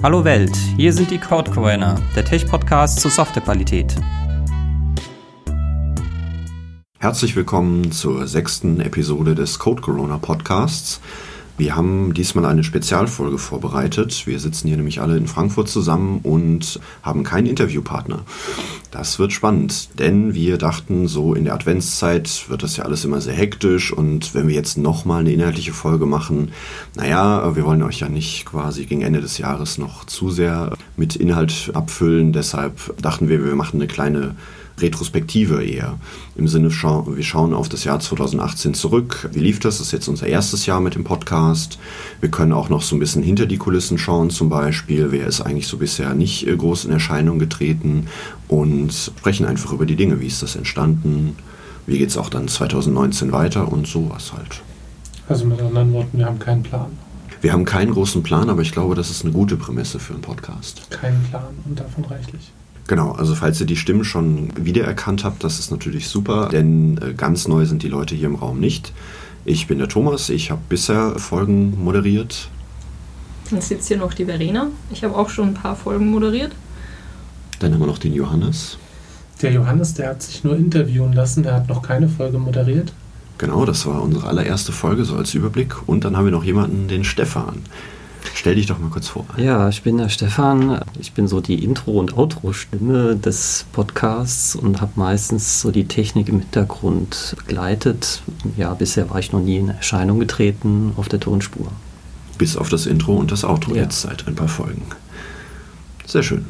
Hallo Welt, hier sind die Code Coroner, der Tech-Podcast zur Softwarequalität. Herzlich willkommen zur sechsten Episode des Code Corona Podcasts. Wir haben diesmal eine Spezialfolge vorbereitet. Wir sitzen hier nämlich alle in Frankfurt zusammen und haben keinen Interviewpartner. Das wird spannend, denn wir dachten, so in der Adventszeit wird das ja alles immer sehr hektisch und wenn wir jetzt nochmal eine inhaltliche Folge machen, naja, wir wollen euch ja nicht quasi gegen Ende des Jahres noch zu sehr mit Inhalt abfüllen. Deshalb dachten wir, wir machen eine kleine Retrospektive eher. Im Sinne, wir schauen auf das Jahr 2018 zurück. Wie lief das? Das ist jetzt unser erstes Jahr mit dem Podcast. Wir können auch noch so ein bisschen hinter die Kulissen schauen, zum Beispiel. Wer ist eigentlich so bisher nicht äh, groß in Erscheinung getreten? Und sprechen einfach über die Dinge. Wie ist das entstanden? Wie geht es auch dann 2019 weiter und sowas halt. Also mit anderen Worten, wir haben keinen Plan. Wir haben keinen großen Plan, aber ich glaube, das ist eine gute Prämisse für einen Podcast. Keinen Plan und davon reichlich. Genau, also falls ihr die Stimmen schon wiedererkannt habt, das ist natürlich super, denn äh, ganz neu sind die Leute hier im Raum nicht. Ich bin der Thomas, ich habe bisher Folgen moderiert. Dann sitzt hier noch die Verena. Ich habe auch schon ein paar Folgen moderiert. Dann haben wir noch den Johannes. Der Johannes, der hat sich nur interviewen lassen, der hat noch keine Folge moderiert. Genau, das war unsere allererste Folge, so als Überblick. Und dann haben wir noch jemanden, den Stefan. Stell dich doch mal kurz vor. Ja, ich bin der Stefan. Ich bin so die Intro- und Outro-Stimme des Podcasts und habe meistens so die Technik im Hintergrund begleitet. Ja, bisher war ich noch nie in Erscheinung getreten auf der Tonspur. Bis auf das Intro und das Outro ja. jetzt seit ein paar Folgen. Sehr schön.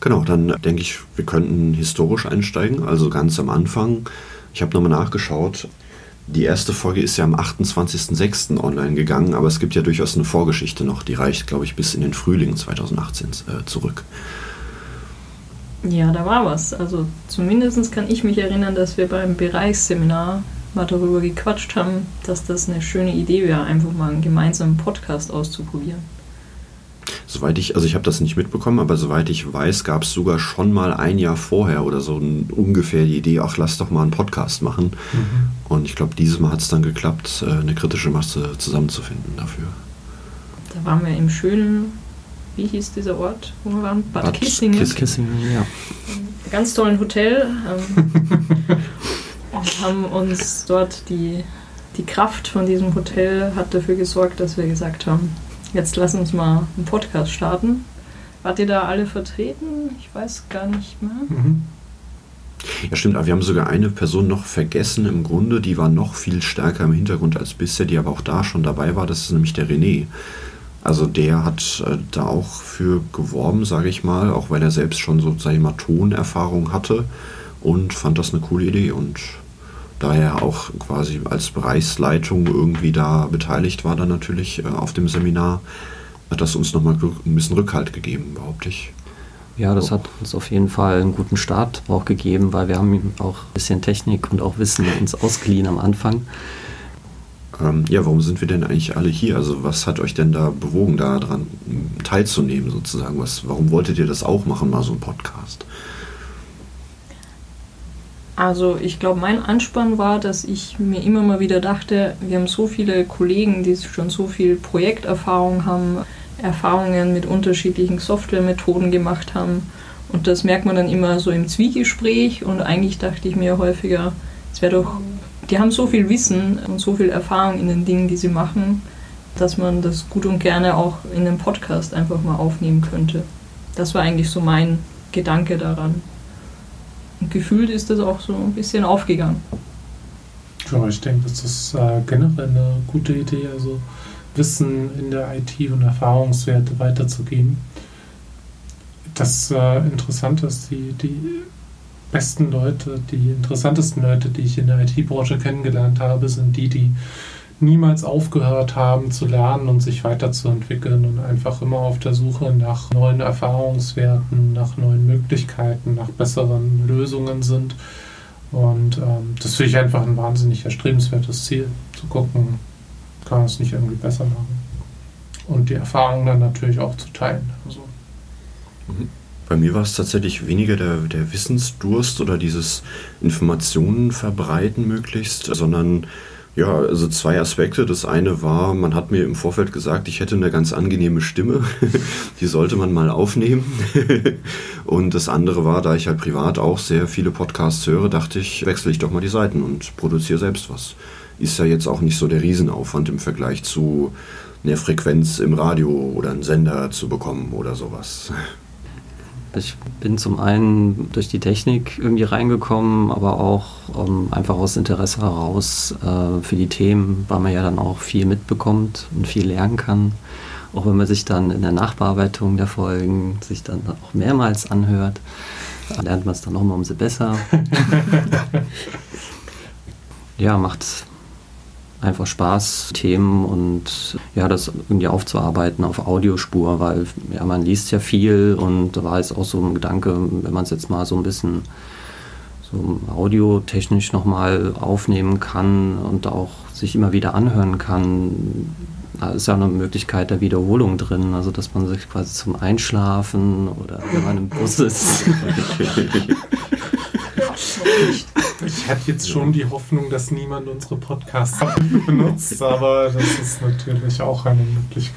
Genau, dann denke ich, wir könnten historisch einsteigen, also ganz am Anfang. Ich habe nochmal nachgeschaut. Die erste Folge ist ja am 28.06. online gegangen, aber es gibt ja durchaus eine Vorgeschichte noch, die reicht, glaube ich, bis in den Frühling 2018 äh, zurück. Ja, da war was. Also zumindest kann ich mich erinnern, dass wir beim Bereichsseminar mal darüber gequatscht haben, dass das eine schöne Idee wäre, einfach mal einen gemeinsamen Podcast auszuprobieren. Soweit ich, also ich habe das nicht mitbekommen, aber soweit ich weiß, gab es sogar schon mal ein Jahr vorher oder so ein, ungefähr die Idee, ach, lass doch mal einen Podcast machen. Mhm. Und ich glaube, dieses Mal hat es dann geklappt, äh, eine kritische Masse zusammenzufinden dafür. Da waren wir im schönen, wie hieß dieser Ort, wo wir waren? Bad, Bad Kissingen. Kiss Kissingen, ja. Ganz tollen Hotel. Ähm, und haben uns dort die, die Kraft von diesem Hotel hat dafür gesorgt, dass wir gesagt haben, Jetzt lass uns mal einen Podcast starten. Wart ihr da alle vertreten? Ich weiß gar nicht mehr. Mhm. Ja, stimmt, aber wir haben sogar eine Person noch vergessen im Grunde, die war noch viel stärker im Hintergrund als bisher, die aber auch da schon dabei war, das ist nämlich der René. Also der hat äh, da auch für geworben, sage ich mal, auch weil er selbst schon so, sag ich mal, Tonerfahrung hatte und fand das eine coole Idee und da er auch quasi als Bereichsleitung irgendwie da beteiligt war, dann natürlich äh, auf dem Seminar, hat das uns nochmal ein bisschen Rückhalt gegeben, behaupte ich. Ja, das hat uns auf jeden Fall einen guten Start auch gegeben, weil wir haben ihm auch ein bisschen Technik und auch Wissen uns ausgeliehen am Anfang. Ähm, ja, warum sind wir denn eigentlich alle hier? Also was hat euch denn da bewogen, daran teilzunehmen sozusagen? Was, warum wolltet ihr das auch machen, mal so ein Podcast? Also ich glaube, mein Anspann war, dass ich mir immer mal wieder dachte, wir haben so viele Kollegen, die schon so viel Projekterfahrung haben, Erfahrungen mit unterschiedlichen Softwaremethoden gemacht haben. Und das merkt man dann immer so im Zwiegespräch. Und eigentlich dachte ich mir häufiger, es wäre doch, die haben so viel Wissen und so viel Erfahrung in den Dingen, die sie machen, dass man das gut und gerne auch in einem Podcast einfach mal aufnehmen könnte. Das war eigentlich so mein Gedanke daran. Und gefühlt ist das auch so ein bisschen aufgegangen. Ja, ich denke, das ist äh, generell eine gute Idee, also Wissen in der IT und Erfahrungswerte weiterzugeben. Das äh, Interessante ist, die, die besten Leute, die interessantesten Leute, die ich in der IT-Branche kennengelernt habe, sind die, die niemals aufgehört haben zu lernen und sich weiterzuentwickeln und einfach immer auf der Suche nach neuen Erfahrungswerten, nach neuen Möglichkeiten, nach besseren Lösungen sind. Und ähm, das finde ich einfach ein wahnsinnig erstrebenswertes Ziel, zu gucken, kann man es nicht irgendwie besser machen. Und die Erfahrungen dann natürlich auch zu teilen. Also. Mhm. Bei mir war es tatsächlich weniger der, der Wissensdurst oder dieses Informationen verbreiten möglichst, sondern Ja, also zwei Aspekte. Das eine war, man hat mir im Vorfeld gesagt, ich hätte eine ganz angenehme Stimme. Die sollte man mal aufnehmen. und das andere war, da ich halt privat auch sehr viele Podcasts höre, dachte ich, wechsle ich doch mal die Seiten und produziere selbst was. Ist ja jetzt auch nicht so der Riesenaufwand im Vergleich zu eine Frequenz im Radio oder einen Sender zu bekommen oder sowas. Ich bin zum einen durch die Technik irgendwie reingekommen, aber auch ähm, einfach aus Interesse heraus äh, für die Themen, weil man ja dann auch viel mitbekommt und viel lernen kann. Auch wenn man sich dann in der Nachbearbeitung der Folgen sich dann auch mehrmals anhört, lernt man es dann nochmal umso besser. ja, macht einfach Spaß, Themen und ja, das irgendwie aufzuarbeiten auf Audiospur, weil ja, man liest ja viel und da war jetzt auch so ein Gedanke, wenn man es jetzt mal so ein bisschen so audiotechnisch nochmal aufnehmen kann und auch sich immer wieder anhören kann, da ist ja eine Möglichkeit der Wiederholung drin, also dass man sich quasi zum Einschlafen oder wenn man im Bus ist. Ich hatte jetzt schon die Hoffnung, dass niemand unsere Podcasts benutzt, aber das ist natürlich auch eine Möglichkeit.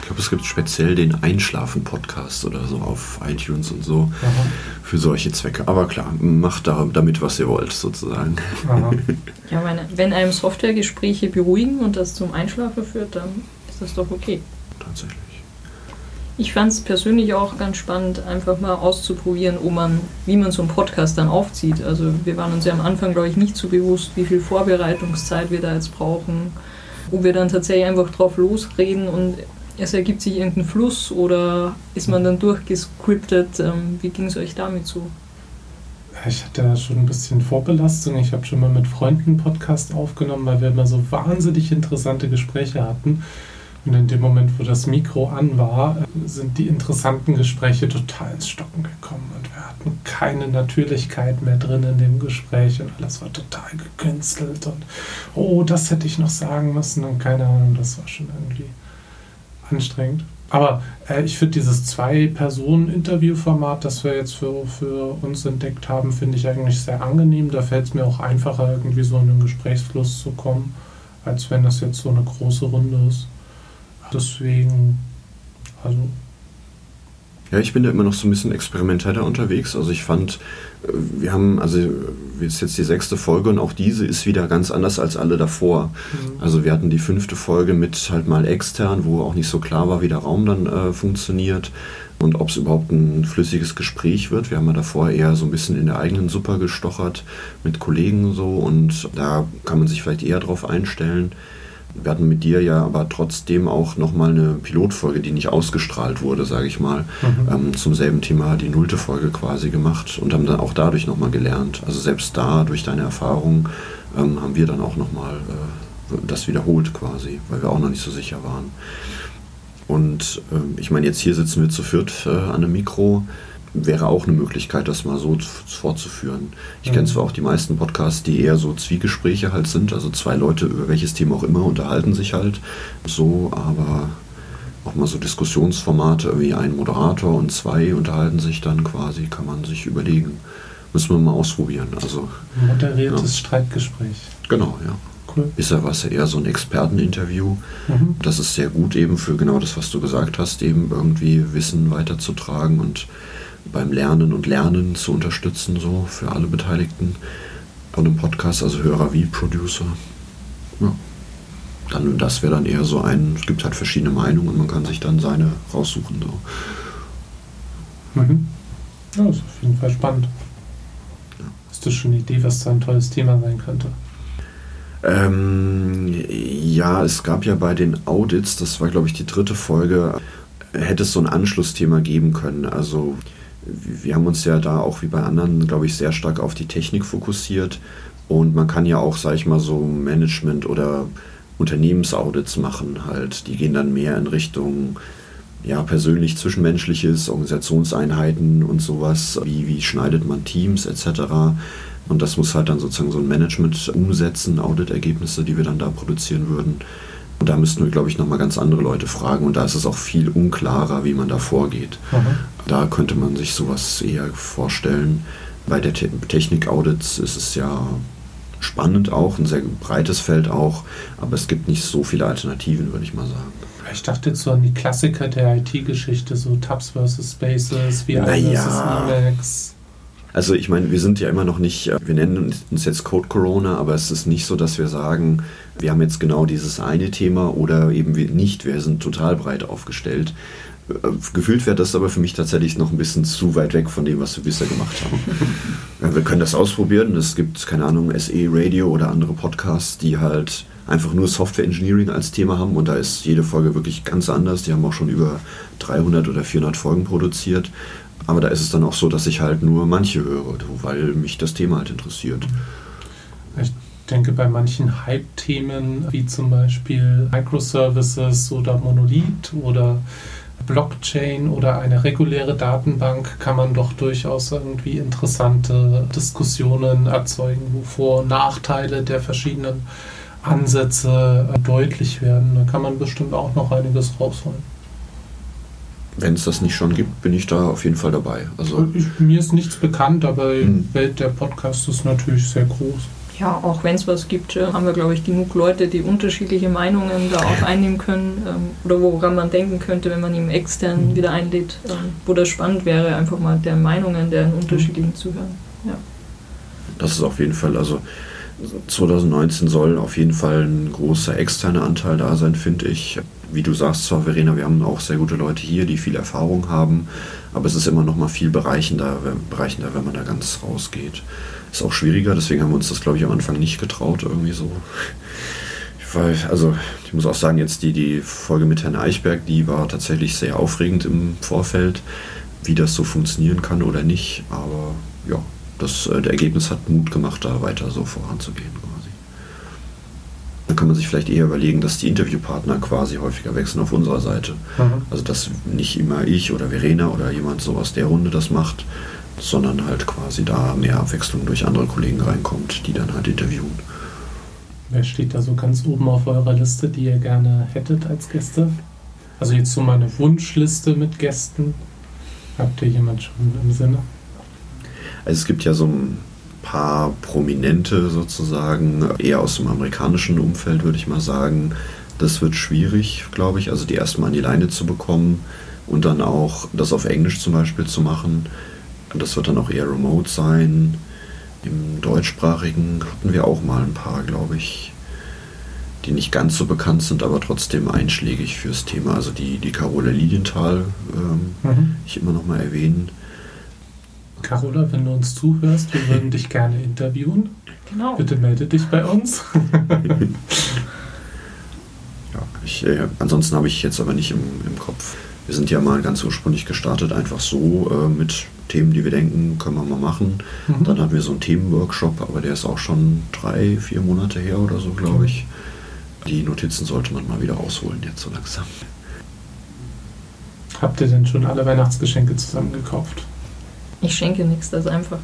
Ich glaube, es gibt speziell den Einschlafen-Podcast oder so auf iTunes und so Aha. für solche Zwecke. Aber klar, macht damit, was ihr wollt, sozusagen. Aha. Ja, meine, wenn einem Softwaregespräche beruhigen und das zum Einschlafen führt, dann ist das doch okay. Tatsächlich. Ich fand es persönlich auch ganz spannend, einfach mal auszuprobieren, ob man, wie man so einen Podcast dann aufzieht. Also wir waren uns ja am Anfang, glaube ich, nicht so bewusst, wie viel Vorbereitungszeit wir da jetzt brauchen. Ob wir dann tatsächlich einfach drauf losreden und es ergibt sich irgendein Fluss oder ist man dann durchgescriptet? Ähm, wie ging es euch damit so? Ich hatte ja schon ein bisschen Vorbelastung. Ich habe schon mal mit Freunden einen Podcast aufgenommen, weil wir immer so wahnsinnig interessante Gespräche hatten. Und in dem Moment, wo das Mikro an war, sind die interessanten Gespräche total ins Stocken gekommen. Und wir hatten keine Natürlichkeit mehr drin in dem Gespräch. Und alles war total gekünstelt. Und oh, das hätte ich noch sagen müssen. Und keine Ahnung, das war schon irgendwie anstrengend. Aber äh, ich finde dieses Zwei-Personen-Interview-Format, das wir jetzt für, für uns entdeckt haben, finde ich eigentlich sehr angenehm. Da fällt es mir auch einfacher, irgendwie so in den Gesprächsfluss zu kommen, als wenn das jetzt so eine große Runde ist. Deswegen, also. Ja, ich bin da immer noch so ein bisschen experimenteller unterwegs. Also ich fand, äh, wir haben, also ist jetzt die sechste Folge und auch diese ist wieder ganz anders als alle davor. Mhm. Also wir hatten die fünfte Folge mit halt mal extern, wo auch nicht so klar war, wie der Raum dann äh, funktioniert und ob es überhaupt ein flüssiges Gespräch wird. Wir haben ja davor eher so ein bisschen in der eigenen Suppe gestochert mit Kollegen so und da kann man sich vielleicht eher drauf einstellen. Wir hatten mit dir ja aber trotzdem auch nochmal eine Pilotfolge, die nicht ausgestrahlt wurde, sage ich mal, mhm. ähm, zum selben Thema die nullte Folge quasi gemacht und haben dann auch dadurch nochmal gelernt. Also selbst da, durch deine Erfahrung, ähm, haben wir dann auch nochmal äh, das wiederholt quasi, weil wir auch noch nicht so sicher waren. Und äh, ich meine, jetzt hier sitzen wir zu viert äh, an einem Mikro wäre auch eine Möglichkeit, das mal so fortzuführen. Ich mhm. kenne zwar auch die meisten Podcasts, die eher so Zwiegespräche halt sind, also zwei Leute über welches Thema auch immer unterhalten sich halt so, aber auch mal so Diskussionsformate, wie ein Moderator und zwei unterhalten sich dann quasi, kann man sich überlegen. Müssen wir mal ausprobieren. Also, Moderiertes ja. Streitgespräch. Genau, ja. Cool. Ist ja was eher so ein Experteninterview. Mhm. Das ist sehr gut eben für genau das, was du gesagt hast, eben irgendwie Wissen weiterzutragen und beim Lernen und Lernen zu unterstützen, so für alle Beteiligten von dem Podcast, also Hörer wie Producer. Ja. Dann, das wäre dann eher so ein, es gibt halt verschiedene Meinungen und man kann sich dann seine raussuchen. So. Mhm. Ja, ist auf jeden Fall spannend. Ja. Hast du schon eine Idee, was da ein tolles Thema sein könnte? Ähm, ja, es gab ja bei den Audits, das war glaube ich die dritte Folge, hätte es so ein Anschlussthema geben können. Also wir haben uns ja da auch wie bei anderen, glaube ich, sehr stark auf die Technik fokussiert. Und man kann ja auch, sage ich mal, so Management- oder Unternehmensaudits machen halt. Die gehen dann mehr in Richtung ja, persönlich zwischenmenschliches, Organisationseinheiten und sowas, wie, wie schneidet man Teams etc. Und das muss halt dann sozusagen so ein Management umsetzen, Auditergebnisse, die wir dann da produzieren würden. Und da müssten wir, glaube ich, nochmal ganz andere Leute fragen. Und da ist es auch viel unklarer, wie man da vorgeht. Mhm. Da könnte man sich sowas eher vorstellen. Bei der Te Technik-Audits ist es ja spannend auch, ein sehr breites Feld auch, aber es gibt nicht so viele Alternativen, würde ich mal sagen. Ich dachte jetzt so an die Klassiker der IT-Geschichte, so Tabs vs. Spaces, VR Naja. vs. Emacs. Also ich meine, wir sind ja immer noch nicht, äh, wir nennen uns jetzt Code Corona, aber es ist nicht so, dass wir sagen, wir haben jetzt genau dieses eine Thema oder eben wir nicht, wir sind total breit aufgestellt. Äh, Gefühlt wäre das aber für mich tatsächlich noch ein bisschen zu weit weg von dem, was wir bisher gemacht haben. Wir können das ausprobieren. Es gibt, keine Ahnung, SE Radio oder andere Podcasts, die halt einfach nur Software Engineering als Thema haben und da ist jede Folge wirklich ganz anders. Die haben auch schon über 300 oder 400 Folgen produziert. Aber da ist es dann auch so, dass ich halt nur manche höre, weil mich das Thema halt interessiert. Ich denke, bei manchen Hype-Themen, wie zum Beispiel Microservices oder Monolith oder Blockchain oder eine reguläre Datenbank, kann man doch durchaus irgendwie interessante Diskussionen erzeugen, wo Vor- und Nachteile der verschiedenen Ansätze äh, deutlich werden. Da kann man bestimmt auch noch einiges rausholen. Wenn es das nicht schon gibt, bin ich da auf jeden Fall dabei. Also Ich, mir ist nichts bekannt, aber die Hm. Welt der Podcasts ist natürlich sehr groß. Ja, auch wenn es was gibt, äh, haben wir, glaube ich, genug Leute, die unterschiedliche Meinungen da auch einnehmen können ähm, oder woran man denken könnte, wenn man ihn extern Mhm. wieder einlädt, ähm, wo das spannend wäre, einfach mal der Meinungen der unterschiedlichen zu hören. Ja. das ist auf jeden Fall, also 2019 soll auf jeden Fall ein großer externer Anteil da sein, finde ich. Wie du sagst zwar, Verena, wir haben auch sehr gute Leute hier, die viel Erfahrung haben, aber es ist immer noch mal viel bereichender, wenn- bereichender wenn man da ganz rausgeht. Ist auch schwieriger, deswegen haben wir uns das, glaube ich, am Anfang nicht getraut, irgendwie so. War, also, ich muss auch sagen, jetzt die, die Folge mit Herrn Eichberg, die war tatsächlich sehr aufregend im Vorfeld, wie das so funktionieren kann oder nicht. Aber ja, das äh, der Ergebnis hat Mut gemacht, da weiter so voranzugehen Dann kann man sich vielleicht eher überlegen, dass die Interviewpartner quasi häufiger wechseln auf unserer Seite. Also dass nicht immer ich oder Verena oder jemand so aus der Runde das macht, sondern halt quasi da mehr Abwechslung durch andere Kollegen reinkommt, die dann halt interviewen. Wer steht da so ganz oben auf eurer Liste, die ihr gerne hättet als Gäste? Also jetzt so meine Wunschliste mit Gästen. Habt ihr jemand schon im Sinne? Also es gibt ja so ein paar Prominente sozusagen, eher aus dem amerikanischen Umfeld würde ich mal sagen. Das wird schwierig, glaube ich, also die erstmal an die Leine zu bekommen und dann auch das auf Englisch zum Beispiel zu machen. Das wird dann auch eher remote sein. Im deutschsprachigen hatten wir auch mal ein paar, glaube ich, die nicht ganz so bekannt sind, aber trotzdem einschlägig fürs Thema. Also die, die Carola Lilienthal ähm, Mhm. ich immer noch mal erwähnen. Carola, wenn du uns zuhörst, wir würden dich gerne interviewen. Genau. Bitte melde dich bei uns. Ja, ich, äh, ansonsten habe ich jetzt aber nicht im, im Kopf. Wir sind ja mal ganz ursprünglich gestartet, einfach so äh, mit Themen, die wir denken, können wir mal machen. Mhm. Dann hatten wir so einen Themenworkshop, aber der ist auch schon drei, vier Monate her oder so, glaube ich. Die Notizen sollte man mal wieder rausholen jetzt so langsam. Habt ihr denn schon alle Weihnachtsgeschenke zusammengekauft? Ich schenke nichts, das ist einfach.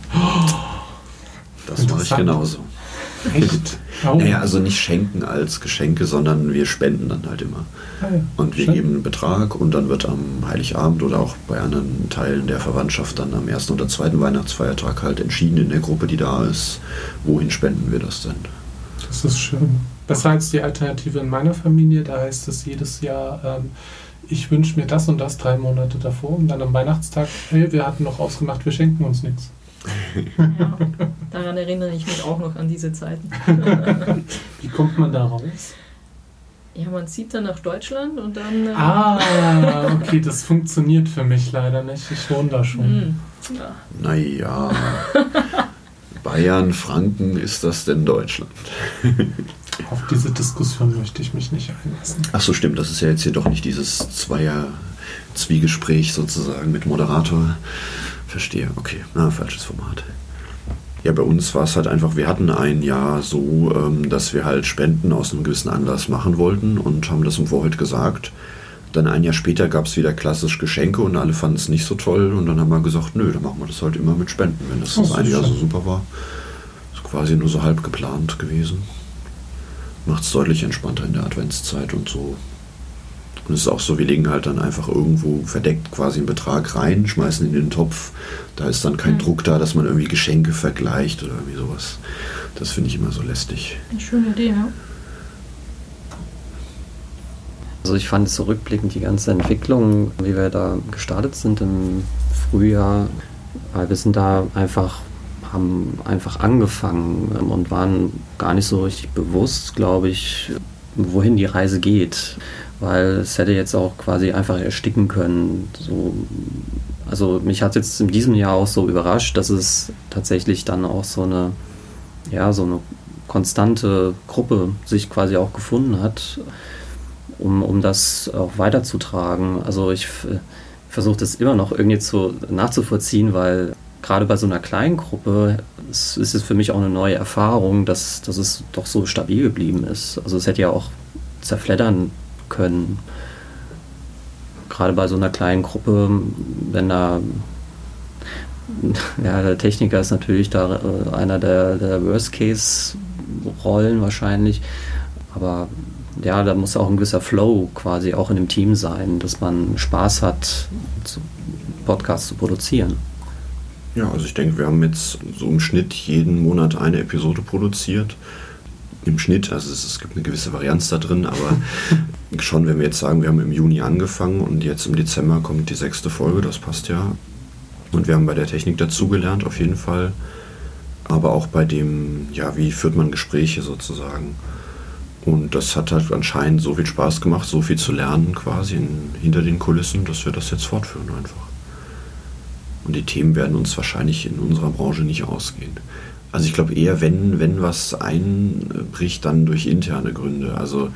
Das mache ich genauso. Echt? Naja, also nicht schenken als Geschenke, sondern wir spenden dann halt immer. Ah, ja. Und wir Schön. geben einen Betrag und dann wird am Heiligabend oder auch bei anderen Teilen der Verwandtschaft dann am ersten oder zweiten Weihnachtsfeiertag halt entschieden in der Gruppe, die da ist, wohin spenden wir das denn. Das ist schön. Besser als die Alternative in meiner Familie, da heißt es jedes Jahr, ähm, ich wünsche mir das und das drei Monate davor und dann am Weihnachtstag, hey, wir hatten noch ausgemacht, wir schenken uns nichts. Ja, daran erinnere ich mich auch noch an diese Zeiten. Wie kommt man da raus? Ja, man zieht dann nach Deutschland und dann. äh, Ah, okay, das funktioniert für mich leider nicht. Ich wohne da schon. hm, ja. Naja, Bayern, Franken, ist das denn Deutschland? Auf diese Diskussion möchte ich mich nicht einlassen. Ach so, stimmt, das ist ja jetzt hier doch nicht dieses Zweier-Zwiegespräch sozusagen mit Moderator. Verstehe, okay, na, falsches Format. Ja, bei uns war es halt einfach, wir hatten ein Jahr so, ähm, dass wir halt Spenden aus einem gewissen Anlass machen wollten und haben das im Vorfeld gesagt. Dann ein Jahr später gab es wieder klassisch Geschenke und alle fanden es nicht so toll und dann haben wir gesagt, nö, dann machen wir das halt immer mit Spenden, wenn das das ist Jahr so super war. Ist quasi nur so halb geplant gewesen. Macht es deutlich entspannter in der Adventszeit und so. Und es ist auch so, wir legen halt dann einfach irgendwo verdeckt quasi einen Betrag rein, schmeißen ihn in den Topf. Da ist dann kein mhm. Druck da, dass man irgendwie Geschenke vergleicht oder irgendwie sowas. Das finde ich immer so lästig. Eine schöne Idee, ja. Also ich fand zurückblickend die ganze Entwicklung, wie wir da gestartet sind im Frühjahr, weil wir sind da einfach, haben einfach angefangen und waren gar nicht so richtig bewusst, glaube ich, wohin die Reise geht. Weil es hätte jetzt auch quasi einfach ersticken können. So, also mich hat jetzt in diesem Jahr auch so überrascht, dass es tatsächlich dann auch so eine, ja, so eine konstante Gruppe sich quasi auch gefunden hat um, um das auch weiterzutragen. Also ich versuche das immer noch irgendwie zu, nachzuvollziehen, weil gerade bei so einer kleinen Gruppe ist, es für mich auch eine neue Erfahrung, dass, dass es doch so stabil geblieben ist. Also es hätte ja auch zerfleddern können. Gerade bei so einer kleinen Gruppe, wenn da ja, der Techniker ist natürlich da äh, einer der, der Worst-Case-Rollen wahrscheinlich. Aber ja, da muss auch ein gewisser Flow quasi auch in dem Team sein, dass man Spaß hat, Podcasts zu produzieren. Ja, also ich denke, wir haben jetzt so im Schnitt jeden Monat eine Episode produziert. Im Schnitt, also es, es gibt eine gewisse Varianz da drin, aber schon, wenn wir jetzt sagen, wir haben im Juni angefangen und jetzt im Dezember kommt die sechste Folge, das passt ja. Und wir haben bei der Technik dazugelernt, auf jeden Fall. Aber auch bei dem, ja, wie führt man Gespräche sozusagen. Und das hat halt anscheinend so viel Spaß gemacht, so viel zu lernen quasi in, hinter den Kulissen, dass wir das jetzt fortführen einfach. Und die Themen werden uns wahrscheinlich in unserer Branche nicht ausgehen. Also ich glaube eher, wenn, wenn was einbricht, dann durch interne Gründe. Also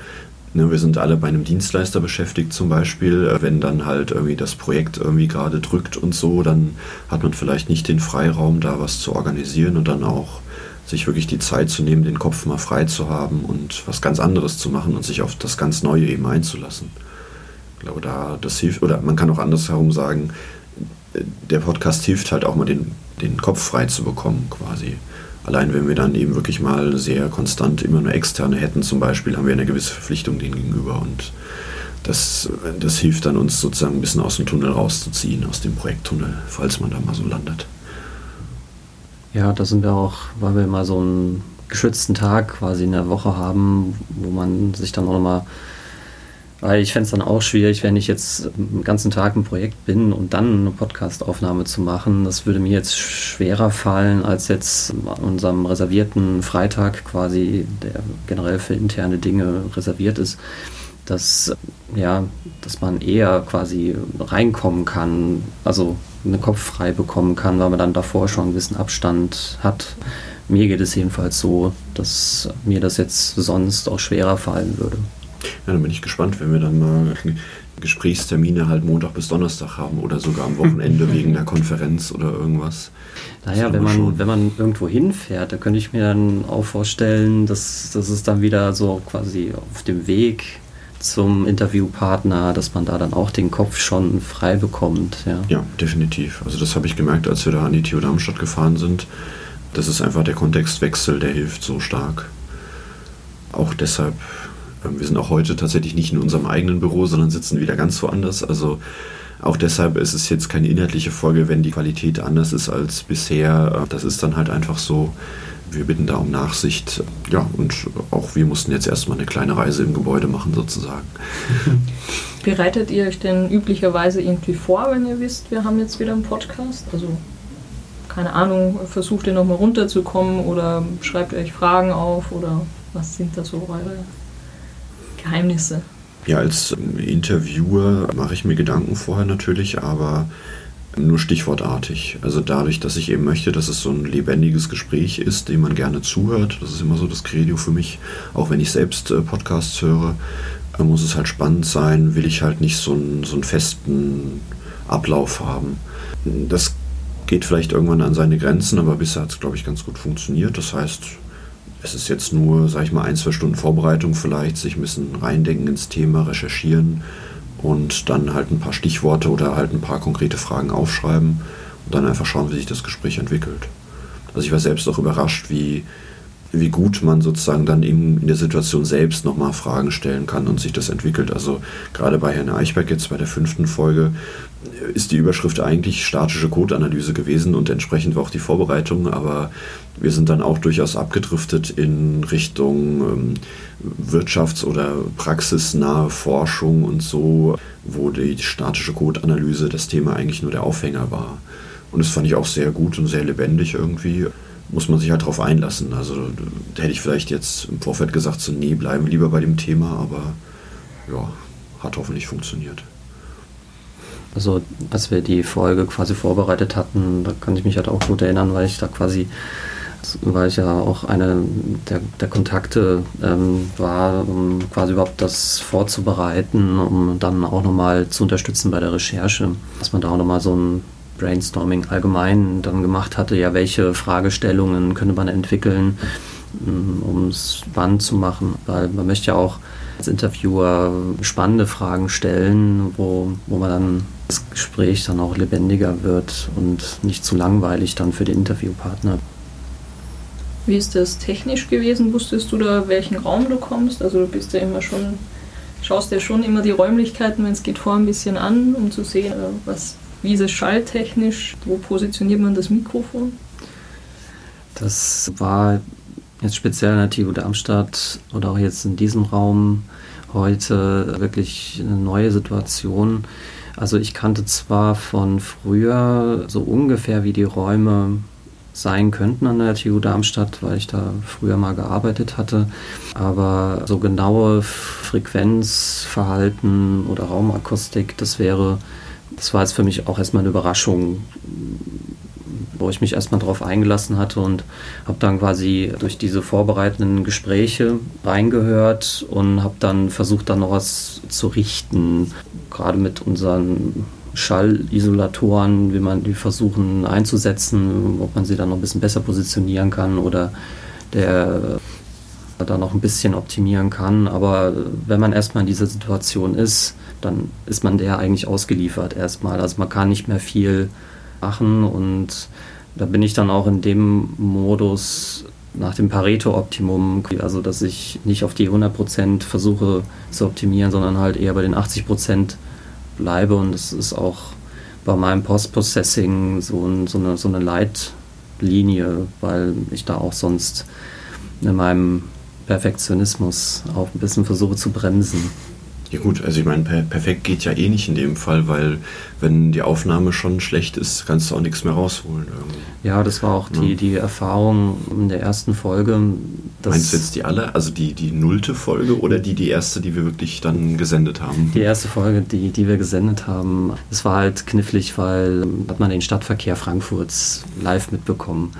ne, wir sind alle bei einem Dienstleister beschäftigt zum Beispiel. Wenn dann halt irgendwie das Projekt irgendwie gerade drückt und so, dann hat man vielleicht nicht den Freiraum, da was zu organisieren und dann auch sich wirklich die Zeit zu nehmen, den Kopf mal frei zu haben und was ganz anderes zu machen und sich auf das ganz Neue eben einzulassen. Ich glaube, da das hilft, oder man kann auch andersherum sagen, der Podcast hilft halt auch mal den, den Kopf frei zu bekommen, quasi. Allein wenn wir dann eben wirklich mal sehr konstant immer nur externe hätten, zum Beispiel, haben wir eine gewisse Verpflichtung denen gegenüber und das, das hilft dann uns sozusagen ein bisschen aus dem Tunnel rauszuziehen, aus dem Projekttunnel, falls man da mal so landet. Ja, da sind wir auch, weil wir mal so einen geschützten Tag quasi in der Woche haben, wo man sich dann auch nochmal, weil ich fände es dann auch schwierig, wenn ich jetzt den ganzen Tag im Projekt bin und dann eine Podcastaufnahme zu machen. Das würde mir jetzt schwerer fallen, als jetzt an unserem reservierten Freitag quasi, der generell für interne Dinge reserviert ist dass, ja, dass man eher quasi reinkommen kann, also einen Kopf frei bekommen kann, weil man dann davor schon einen gewissen Abstand hat. Mir geht es jedenfalls so, dass mir das jetzt sonst auch schwerer fallen würde. Ja, dann bin ich gespannt, wenn wir dann mal Gesprächstermine halt Montag bis Donnerstag haben oder sogar am Wochenende wegen einer Konferenz oder irgendwas. Naja, wenn man, wenn man irgendwo hinfährt, da könnte ich mir dann auch vorstellen, dass, dass es dann wieder so quasi auf dem Weg zum Interviewpartner, dass man da dann auch den Kopf schon frei bekommt. Ja, ja definitiv. Also das habe ich gemerkt, als wir da an die TU Darmstadt gefahren sind. Das ist einfach der Kontextwechsel, der hilft so stark. Auch deshalb, wir sind auch heute tatsächlich nicht in unserem eigenen Büro, sondern sitzen wieder ganz woanders. Also auch deshalb ist es jetzt keine inhaltliche Folge, wenn die Qualität anders ist als bisher. Das ist dann halt einfach so wir bitten da um Nachsicht. Ja, und auch wir mussten jetzt erstmal eine kleine Reise im Gebäude machen, sozusagen. Bereitet ihr euch denn üblicherweise irgendwie vor, wenn ihr wisst, wir haben jetzt wieder einen Podcast? Also, keine Ahnung, versucht ihr nochmal runterzukommen oder schreibt ihr euch Fragen auf oder was sind da so eure Geheimnisse? Ja, als Interviewer mache ich mir Gedanken vorher natürlich, aber nur stichwortartig. Also dadurch, dass ich eben möchte, dass es so ein lebendiges Gespräch ist, dem man gerne zuhört. Das ist immer so das Credo für mich. Auch wenn ich selbst äh, Podcasts höre, äh, muss es halt spannend sein. Will ich halt nicht so einen, so einen festen Ablauf haben. Das geht vielleicht irgendwann an seine Grenzen, aber bisher hat es, glaube ich, ganz gut funktioniert. Das heißt, es ist jetzt nur, sage ich mal, ein, zwei Stunden Vorbereitung vielleicht, sich ein bisschen reindenken ins Thema, recherchieren und dann halt ein paar Stichworte oder halt ein paar konkrete Fragen aufschreiben und dann einfach schauen, wie sich das Gespräch entwickelt. Also ich war selbst auch überrascht, wie, wie gut man sozusagen dann in, in der Situation selbst nochmal Fragen stellen kann und sich das entwickelt. Also gerade bei Herrn Eichberg jetzt bei der fünften Folge ist die Überschrift eigentlich statische Codeanalyse gewesen und entsprechend war auch die Vorbereitung, aber wir sind dann auch durchaus abgedriftet in Richtung ähm, wirtschafts- oder praxisnahe Forschung und so, wo die statische Codeanalyse das Thema eigentlich nur der Aufhänger war. Und das fand ich auch sehr gut und sehr lebendig irgendwie. Muss man sich halt darauf einlassen. Also hätte ich vielleicht jetzt im Vorfeld gesagt, so nee, bleiben wir lieber bei dem Thema, aber ja, hat hoffentlich funktioniert. Also als wir die Folge quasi vorbereitet hatten, da kann ich mich halt auch gut erinnern, weil ich da quasi, weil ich ja auch eine der, der Kontakte ähm, war, um quasi überhaupt das vorzubereiten, um dann auch nochmal zu unterstützen bei der Recherche, dass man da auch nochmal so ein Brainstorming allgemein dann gemacht hatte, ja, welche Fragestellungen könnte man entwickeln, mm, um es spannend zu machen, weil man möchte ja auch als Interviewer spannende Fragen stellen, wo, wo man dann das Gespräch dann auch lebendiger wird und nicht zu langweilig dann für den Interviewpartner. Wie ist das technisch gewesen? Wusstest du da, welchen Raum du kommst? Also du bist ja immer schon, schaust dir schon immer die Räumlichkeiten, wenn es geht, vor ein bisschen an, um zu sehen, äh, was, wie ist es schalltechnisch? Wo positioniert man das Mikrofon? Das war jetzt speziell in der TU Darmstadt oder auch jetzt in diesem Raum heute wirklich eine neue Situation. Also ich kannte zwar von früher so ungefähr, wie die Räume sein könnten an der TU Darmstadt, weil ich da früher mal gearbeitet hatte. Aber so genaue Frequenzverhalten oder Raumakustik, das wäre das war jetzt für mich auch erstmal eine Überraschung, wo ich mich erstmal darauf eingelassen hatte und habe dann quasi durch diese vorbereitenden Gespräche reingehört und habe dann versucht, dann noch was zu richten, gerade mit unseren Schallisolatoren, wie man die versuchen einzusetzen, ob man sie dann noch ein bisschen besser positionieren kann oder der da noch ein bisschen optimieren kann. Aber wenn man erstmal in dieser Situation ist, dann ist man der eigentlich ausgeliefert erstmal. Also man kann nicht mehr viel machen und da bin ich dann auch in dem Modus nach dem Pareto-Optimum, also dass ich nicht auf die 100% versuche zu optimieren, sondern halt eher bei den 80% bleibe und das ist auch bei meinem Post-Processing so, ein, so, eine, so eine Leitlinie, weil ich da auch sonst in meinem Perfektionismus auch ein bisschen versuche zu bremsen. Ja gut, also ich meine, per perfekt geht ja eh nicht in dem Fall, weil wenn die Aufnahme schon schlecht ist, kannst du auch nichts mehr rausholen. Irgendwie. Ja, das war auch die, die Erfahrung in der ersten Folge. Meinst du jetzt die alle, also die, die nullte Folge oder die, die erste, die wir wirklich dann gesendet haben? Die erste Folge, die, die wir gesendet haben, es war halt knifflig, weil hat man den Stadtverkehr Frankfurts live mitbekommen.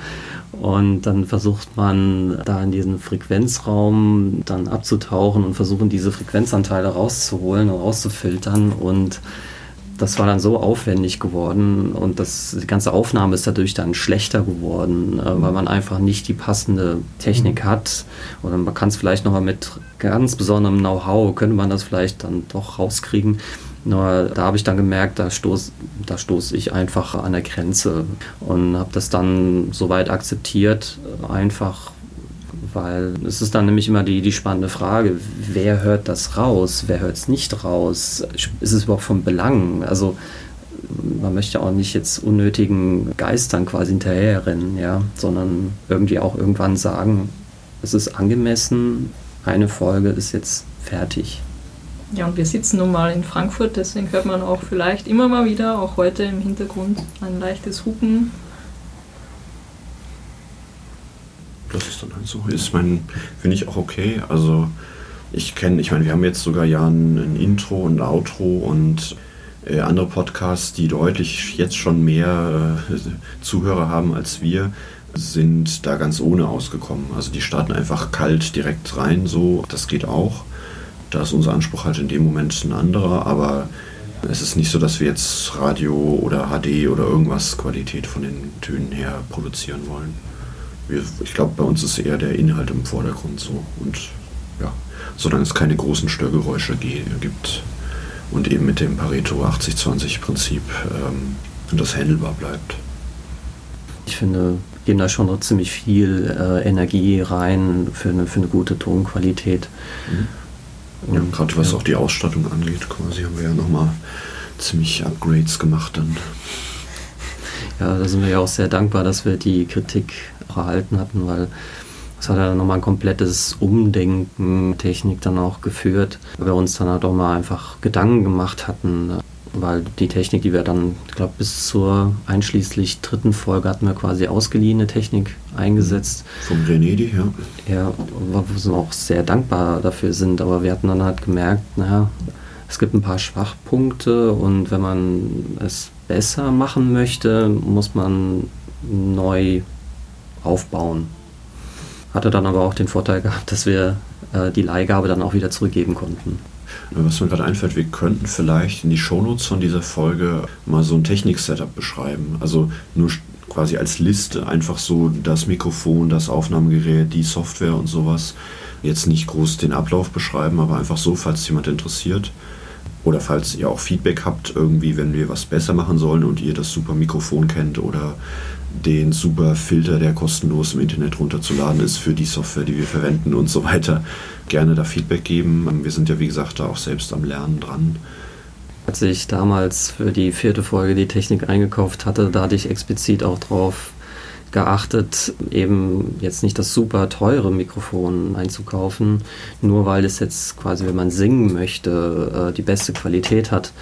Und dann versucht man da in diesen Frequenzraum dann abzutauchen und versuchen, diese Frequenzanteile rauszuholen und rauszufiltern. Und das war dann so aufwendig geworden und das, die ganze Aufnahme ist dadurch dann schlechter geworden, äh, weil man einfach nicht die passende Technik mhm. hat. Oder man kann es vielleicht nochmal mit ganz besonderem Know-how, könnte man das vielleicht dann doch rauskriegen. Nur da habe ich dann gemerkt, da stoße da stoß ich einfach an der Grenze und habe das dann soweit akzeptiert, einfach weil es ist dann nämlich immer die, die spannende Frage, wer hört das raus, wer hört es nicht raus, ist es überhaupt von Belang? Also man möchte auch nicht jetzt unnötigen Geistern quasi hinterherrennen, ja, sondern irgendwie auch irgendwann sagen, es ist angemessen, eine Folge ist jetzt fertig. Ja, und wir sitzen nun mal in Frankfurt, deswegen hört man auch vielleicht immer mal wieder, auch heute im Hintergrund, ein leichtes Hupen. Das ist dann halt so. Ist finde ich auch okay. Also ich kenne, ich meine, wir haben jetzt sogar ja ein, ein Intro und ein Outro und äh, andere Podcasts, die deutlich jetzt schon mehr äh, Zuhörer haben als wir, sind da ganz ohne ausgekommen. Also die starten einfach kalt direkt rein, so, das geht auch. Da ist unser Anspruch halt in dem Moment ein anderer, aber es ist nicht so, dass wir jetzt Radio oder HD oder irgendwas Qualität von den Tönen her produzieren wollen. Wir, ich glaube, bei uns ist eher der Inhalt im Vordergrund so. Und ja, solange es keine großen Störgeräusche gibt und eben mit dem Pareto 80-20-Prinzip ähm, das handelbar bleibt. Ich finde, geben da schon ziemlich viel äh, Energie rein für eine, für eine gute Tonqualität. Mhm. Ja, gerade was ja. auch die Ausstattung angeht, quasi haben wir ja nochmal ziemlich Upgrades gemacht dann. Ja, da sind wir ja auch sehr dankbar, dass wir die Kritik erhalten hatten, weil das hat ja nochmal ein komplettes Umdenken Technik dann auch geführt, weil wir uns dann halt auch mal einfach Gedanken gemacht hatten, weil die Technik, die wir dann, ich glaube, bis zur einschließlich dritten Folge hatten wir quasi ausgeliehene Technik eingesetzt. Vom Grenedi, ja. Ja, wo wir auch sehr dankbar dafür sind, aber wir hatten dann halt gemerkt, naja, es gibt ein paar Schwachpunkte und wenn man es besser machen möchte, muss man neu aufbauen. Hatte dann aber auch den Vorteil gehabt, dass wir äh, die Leihgabe dann auch wieder zurückgeben konnten. Was mir gerade einfällt, wir könnten vielleicht in die Shownotes von dieser Folge mal so ein Technik-Setup beschreiben. Also nur quasi als Liste einfach so das Mikrofon, das Aufnahmegerät, die Software und sowas. Jetzt nicht groß den Ablauf beschreiben, aber einfach so, falls jemand interessiert. Oder falls ihr auch Feedback habt, irgendwie, wenn wir was besser machen sollen und ihr das super Mikrofon kennt oder den super Filter, der kostenlos im Internet runterzuladen ist für die Software, die wir verwenden und so weiter, gerne da Feedback geben. Wir sind ja, wie gesagt, da auch selbst am Lernen dran. Als ich damals für die vierte Folge die Technik eingekauft hatte, da hatte ich explizit auch drauf geachtet, eben jetzt nicht das super teure Mikrofon einzukaufen, nur weil es jetzt quasi, wenn man singen möchte, äh, die beste Qualität hat.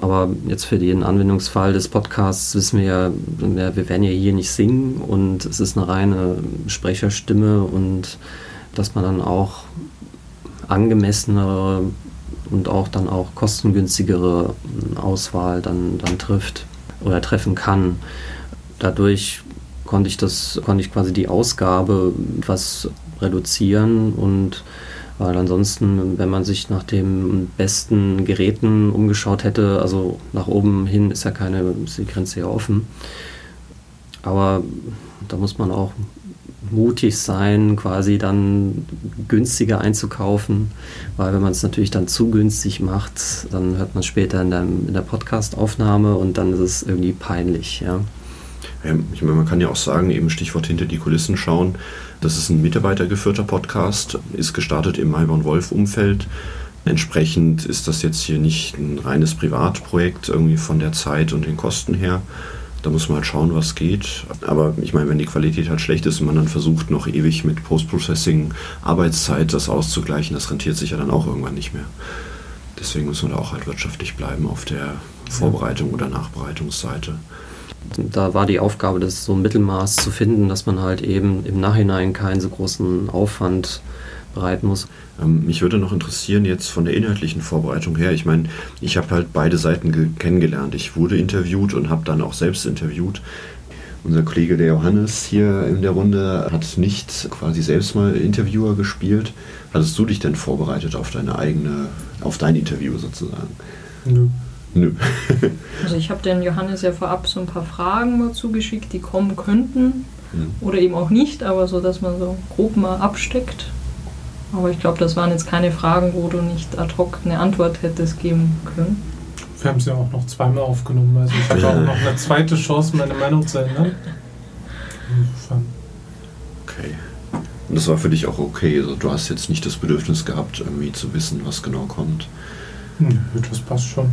Aber jetzt für den Anwendungsfall des Podcasts wissen wir ja, wir werden ja hier nicht singen und es ist eine reine Sprecherstimme und dass man dann auch angemessenere und auch dann auch kostengünstigere Auswahl dann, dann trifft oder treffen kann. Dadurch konnte ich das, konnte ich quasi die Ausgabe etwas reduzieren und weil ansonsten, wenn man sich nach den besten Geräten umgeschaut hätte, also nach oben hin ist ja keine, ist die Grenze ja offen. Aber da muss man auch mutig sein, quasi dann günstiger einzukaufen, weil wenn man es natürlich dann zu günstig macht, dann hört man später in der, in der Podcast-Aufnahme und dann ist es irgendwie peinlich. Ja. Ich meine, man kann ja auch sagen, eben Stichwort hinter die Kulissen schauen. Das ist ein mitarbeitergeführter Podcast, ist gestartet im Maiborn-Wolf-Umfeld. Entsprechend ist das jetzt hier nicht ein reines Privatprojekt irgendwie von der Zeit und den Kosten her. Da muss man halt schauen, was geht. Aber ich meine, wenn die Qualität halt schlecht ist und man dann versucht, noch ewig mit Post-Processing Arbeitszeit das auszugleichen, das rentiert sich ja dann auch irgendwann nicht mehr. Deswegen muss man da auch halt wirtschaftlich bleiben auf der Vorbereitung oder Nachbereitungsseite da war die Aufgabe, das so ein Mittelmaß zu finden, dass man halt eben im Nachhinein keinen so großen Aufwand bereiten muss. Ähm, mich würde noch interessieren, jetzt von der inhaltlichen Vorbereitung her. Ich meine, ich habe halt beide Seiten kennengelernt. Ich wurde interviewt und habe dann auch selbst interviewt. Unser Kollege der Johannes hier in der Runde hat nicht quasi selbst mal Interviewer gespielt. Hattest du dich denn vorbereitet auf deine eigene, auf dein Interview sozusagen? Nö. Nö. also ich habe den Johannes ja vorab so ein paar Fragen mal zugeschickt, die kommen könnten mhm. oder eben auch nicht, aber so, dass man so grob mal absteckt. Aber ich glaube, das waren jetzt keine Fragen, wo du nicht ad hoc eine Antwort hättest geben können. Wir haben es ja auch noch zweimal aufgenommen, also ich habe auch noch eine zweite Chance, meine Meinung zu ändern. Okay. Und das war für dich auch okay, also du hast jetzt nicht das Bedürfnis gehabt, irgendwie zu wissen, was genau kommt. Nö, das passt schon.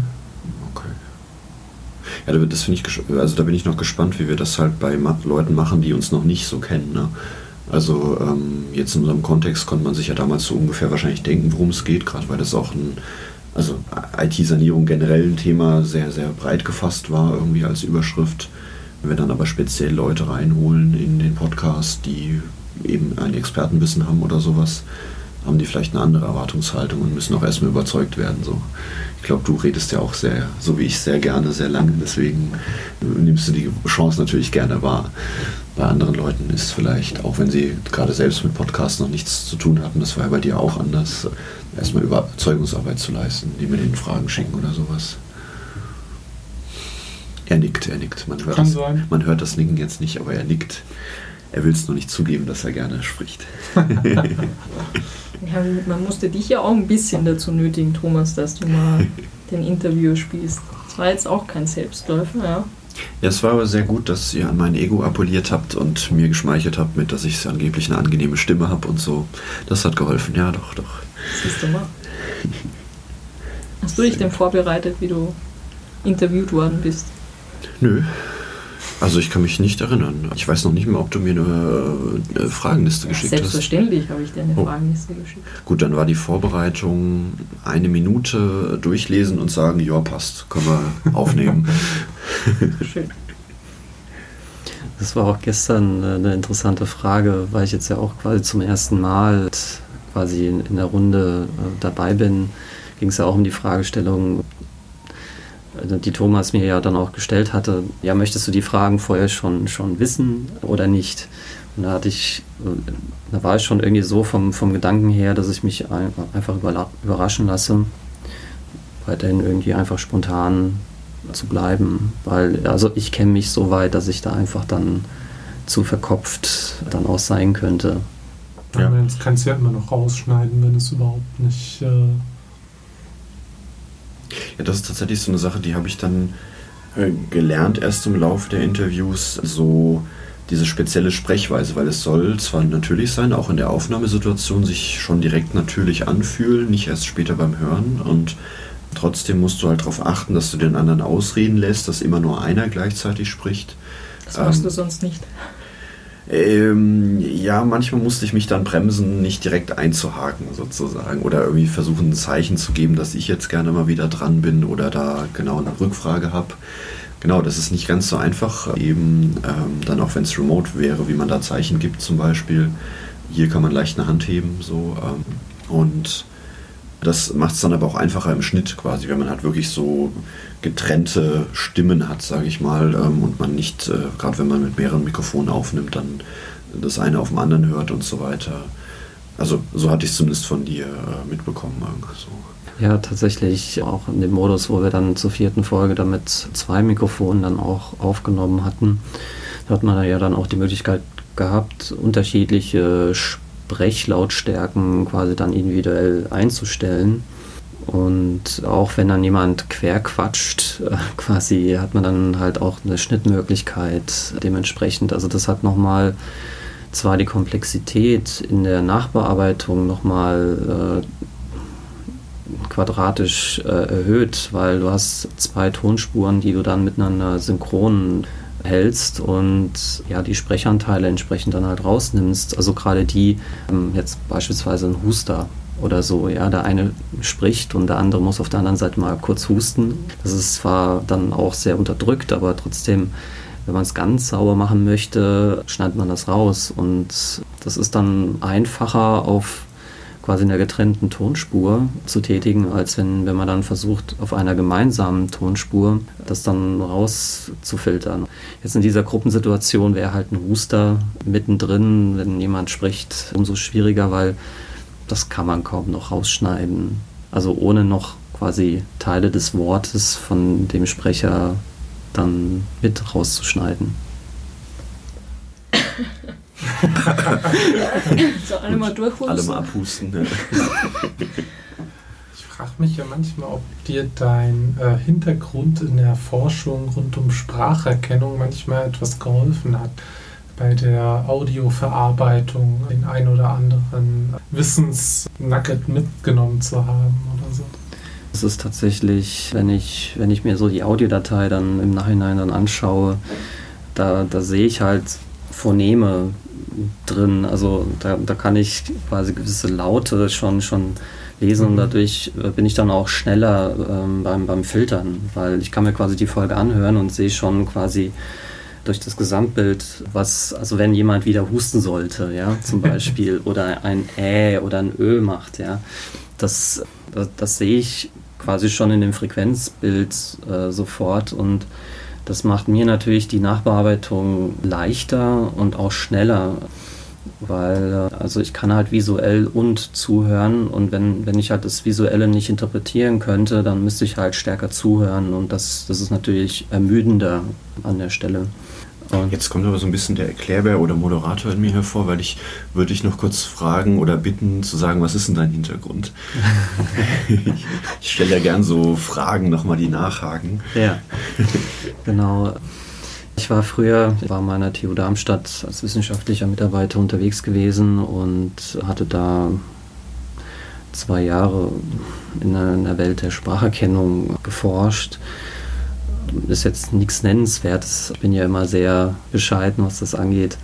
Ja, das finde ich, also da bin ich noch gespannt, wie wir das halt bei Leuten machen, die uns noch nicht so kennen. Ne? Also ähm, jetzt in unserem Kontext konnte man sich ja damals so ungefähr wahrscheinlich denken, worum es geht, gerade weil das auch ein, also IT-Sanierung generell ein Thema sehr, sehr breit gefasst war, irgendwie als Überschrift. Wenn wir dann aber speziell Leute reinholen in den Podcast, die eben ein Expertenwissen haben oder sowas, haben die vielleicht eine andere Erwartungshaltung und müssen auch erstmal überzeugt werden. So. Ich glaube, du redest ja auch sehr, so wie ich sehr gerne, sehr lange. Deswegen nimmst du die Chance natürlich gerne wahr. Bei anderen Leuten ist vielleicht, auch wenn sie gerade selbst mit Podcasts noch nichts zu tun hatten, das war ja bei dir auch anders, erstmal Überzeugungsarbeit zu leisten, die mir den Fragen schicken oder sowas. Er nickt, er nickt. Man hört, Kann das, sein. man hört das Nicken jetzt nicht, aber er nickt. Er will es nur nicht zugeben, dass er gerne spricht. Ja, man musste dich ja auch ein bisschen dazu nötigen, Thomas, dass du mal den Interview spielst. Das war jetzt auch kein Selbstläufer, ja. Ja, es war aber sehr gut, dass ihr an mein Ego appelliert habt und mir geschmeichelt habt, mit, dass ich angeblich eine angenehme Stimme habe und so. Das hat geholfen, ja, doch, doch. Siehst du mal. Hast du dich denn vorbereitet, wie du interviewt worden bist? Nö. Also ich kann mich nicht erinnern. Ich weiß noch nicht mehr, ob du mir eine, eine Fragenliste geschickt hast. Selbstverständlich habe ich dir eine Oh. Fragenliste geschickt. Gut, dann war die Vorbereitung eine Minute durchlesen und sagen, ja, passt, können wir aufnehmen. Schön. Das war auch gestern äh, eine interessante Frage, weil ich jetzt ja auch quasi zum ersten Mal quasi in, der Runde äh, dabei bin. Ging es ja auch um die Fragestellung, äh, die Thomas mir ja dann auch gestellt hatte. Ja, möchtest du die Fragen vorher schon, schon wissen oder nicht? Und da hatte ich, äh, da war ich schon irgendwie so vom, vom Gedanken her, dass ich mich ein- einfach überraschen lasse, weiterhin irgendwie einfach spontan zu bleiben, weil also ich kenne mich so weit, dass ich da einfach dann zu verkopft dann auch sein könnte. Ja. Kannst du ja immer noch rausschneiden, wenn es überhaupt nicht. Äh, Ja, das ist tatsächlich so eine Sache, die habe ich dann äh, gelernt erst im Laufe der Interviews, so diese spezielle Sprechweise, weil es soll zwar natürlich sein, auch in der Aufnahmesituation sich schon direkt natürlich anfühlen, nicht erst später beim Hören und trotzdem musst du halt darauf achten, dass du den anderen ausreden lässt, dass immer nur einer gleichzeitig spricht. Das machst Ähm, du sonst nicht. Ähm, ja, manchmal musste ich mich dann bremsen, nicht direkt einzuhaken sozusagen oder irgendwie versuchen, ein Zeichen zu geben, dass ich jetzt gerne mal wieder dran bin oder da genau eine Rückfrage habe. Genau, das ist nicht ganz so einfach, eben ähm, dann auch wenn es remote wäre, wie man da Zeichen gibt zum Beispiel. Hier kann man leicht eine Hand heben, so. Ähm, und das macht es dann aber auch einfacher im Schnitt quasi, wenn man halt wirklich so getrennte Stimmen hat, sage ich mal, ähm, und man nicht, äh, gerade wenn man mit mehreren Mikrofonen aufnimmt, dann das eine auf dem anderen hört und so weiter. Also so hatte ich es zumindest von dir äh, mitbekommen. So. Ja, tatsächlich auch in dem Modus, wo wir dann zur vierten Folge dann mit zwei Mikrofonen dann auch aufgenommen hatten, da hat man ja dann auch die Möglichkeit gehabt, unterschiedliche Sprechlautstärken quasi dann individuell einzustellen. Und auch wenn dann jemand quer quatscht, äh, quasi hat man dann halt auch eine Schnittmöglichkeit dementsprechend. Also das hat nochmal zwar die Komplexität in der Nachbearbeitung nochmal äh, quadratisch äh, erhöht, weil du hast zwei Tonspuren, die du dann miteinander synchron hältst und ja, die Sprechanteile entsprechend dann halt rausnimmst. Also gerade die, ähm, jetzt beispielsweise ein Huster oder so, ja, der eine spricht und der andere muss auf der anderen Seite mal kurz husten. Das ist zwar dann auch sehr unterdrückt, aber trotzdem, wenn man es ganz sauber machen möchte, schneidet man das raus und das ist dann einfacher auf quasi in der getrennten Tonspur zu tätigen, als wenn, wenn man dann versucht, auf einer gemeinsamen Tonspur das dann rauszufiltern. Jetzt in dieser Gruppensituation wäre halt ein Huster mittendrin, wenn jemand spricht, umso schwieriger, weil das kann man kaum noch rausschneiden. Also ohne noch quasi Teile des Wortes von dem Sprecher dann mit rauszuschneiden. So, alle mal durchhusten. Alle mal abhusten. Ne? ich frage mich ja manchmal, ob dir dein äh, Hintergrund in der Forschung rund um Spracherkennung manchmal etwas geholfen hat. Bei der Audioverarbeitung den ein oder anderen Wissensnugget mitgenommen zu haben oder so. Es ist tatsächlich, wenn ich, wenn ich mir so die Audiodatei dann im Nachhinein dann anschaue, da, da sehe ich halt Phoneme drin. Also da, da kann ich quasi gewisse Laute schon, schon lesen und Mhm. dadurch bin ich dann auch schneller ähm, beim, beim Filtern, weil ich kann mir quasi die Folge anhören und sehe schon quasi durch das Gesamtbild, was, also wenn jemand wieder husten sollte, ja, zum Beispiel, oder ein Ä oder ein Ö macht, ja, das, das, das sehe ich quasi schon in dem Frequenzbild äh, sofort und das macht mir natürlich die Nachbearbeitung leichter und auch schneller, weil äh, also ich kann halt visuell und zuhören und wenn, wenn ich halt das Visuelle nicht interpretieren könnte, dann müsste ich halt stärker zuhören und das, das ist natürlich ermüdender an der Stelle. Und Jetzt kommt aber so ein bisschen der Erklärbär oder Moderator in mir hervor, weil ich würde dich noch kurz fragen oder bitten zu sagen, was ist denn dein Hintergrund? ich, ich stelle ja gern so Fragen nochmal, die nachhaken. Ja, genau. Ich war früher, war an meiner TU Darmstadt als wissenschaftlicher Mitarbeiter unterwegs gewesen und hatte da zwei Jahre in der Welt der Spracherkennung geforscht. Ist jetzt nichts Nennenswertes. Ich bin ja immer sehr bescheiden, was das angeht.